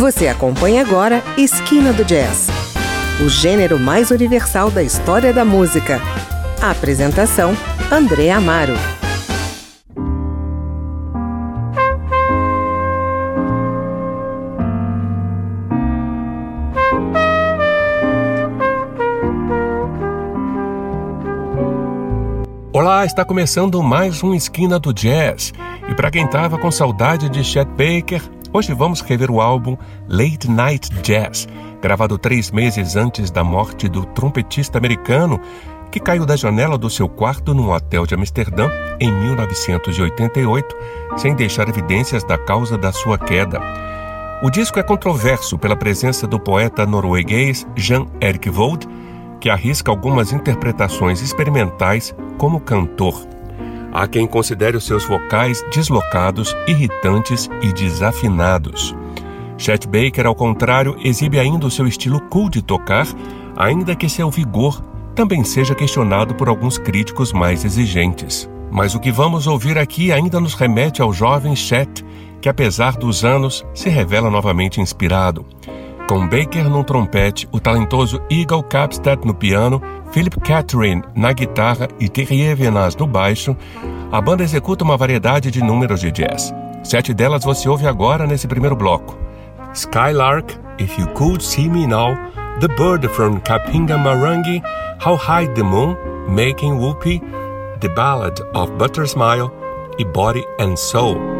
Você acompanha agora Esquina do Jazz, o gênero mais universal da história da música. A apresentação: André Amaro. Olá, está começando mais um Esquina do Jazz. E para quem estava com saudade de Chet Baker, hoje vamos rever o álbum Late Night Jazz, gravado três meses antes da morte do trompetista americano que caiu da janela do seu quarto num hotel de Amsterdã em 1988, sem deixar evidências da causa da sua queda. O disco é controverso pela presença do poeta norueguês Jan-Erik Vold, que arrisca algumas interpretações experimentais como cantor. Há quem considere os seus vocais deslocados, irritantes e desafinados. Chet Baker, ao contrário, exibe ainda o seu estilo cool de tocar, ainda que seu vigor também seja questionado por alguns críticos mais exigentes. Mas o que vamos ouvir aqui ainda nos remete ao jovem Chet, que apesar dos anos se revela novamente inspirado com Baker no trompete, o talentoso Eagle Capstead no piano, Philip Catherine na guitarra e Thierry Venaz no baixo, a banda executa uma variedade de números de jazz. Sete delas você ouve agora nesse primeiro bloco. Skylark, If You Could See Me Now, The Bird from Kapinga Marangi, How High the Moon, Making Whoopee, The Ballad of Butter Smile e Body and Soul.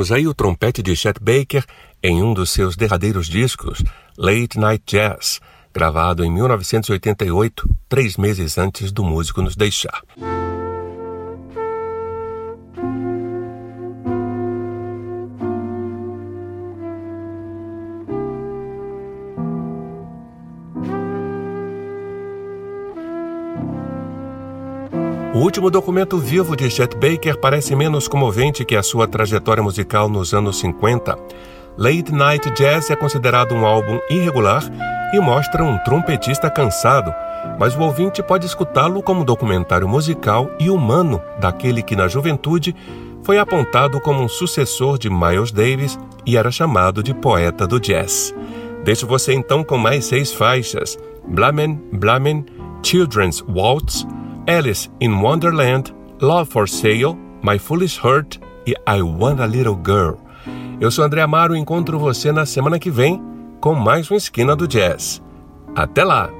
Ouvimos aí o trompete de Chet Baker em um dos seus derradeiros discos, Late Night Jazz, gravado em 1988, três meses antes do músico nos deixar. Último documento vivo de Chet Baker parece menos comovente que a sua trajetória musical nos anos 50. Late Night Jazz é considerado um álbum irregular e mostra um trompetista cansado, mas o ouvinte pode escutá-lo como um documentário musical e humano daquele que na juventude foi apontado como um sucessor de Miles Davis e era chamado de poeta do jazz. Deixo você então com mais seis faixas: Blamen, Blamen, Children's Waltz, Alice in Wonderland, Love for Sale, My Foolish Heart e I Want a Little Girl. Eu sou André Amaro e encontro você na semana que vem com mais uma Esquina do Jazz. Até lá!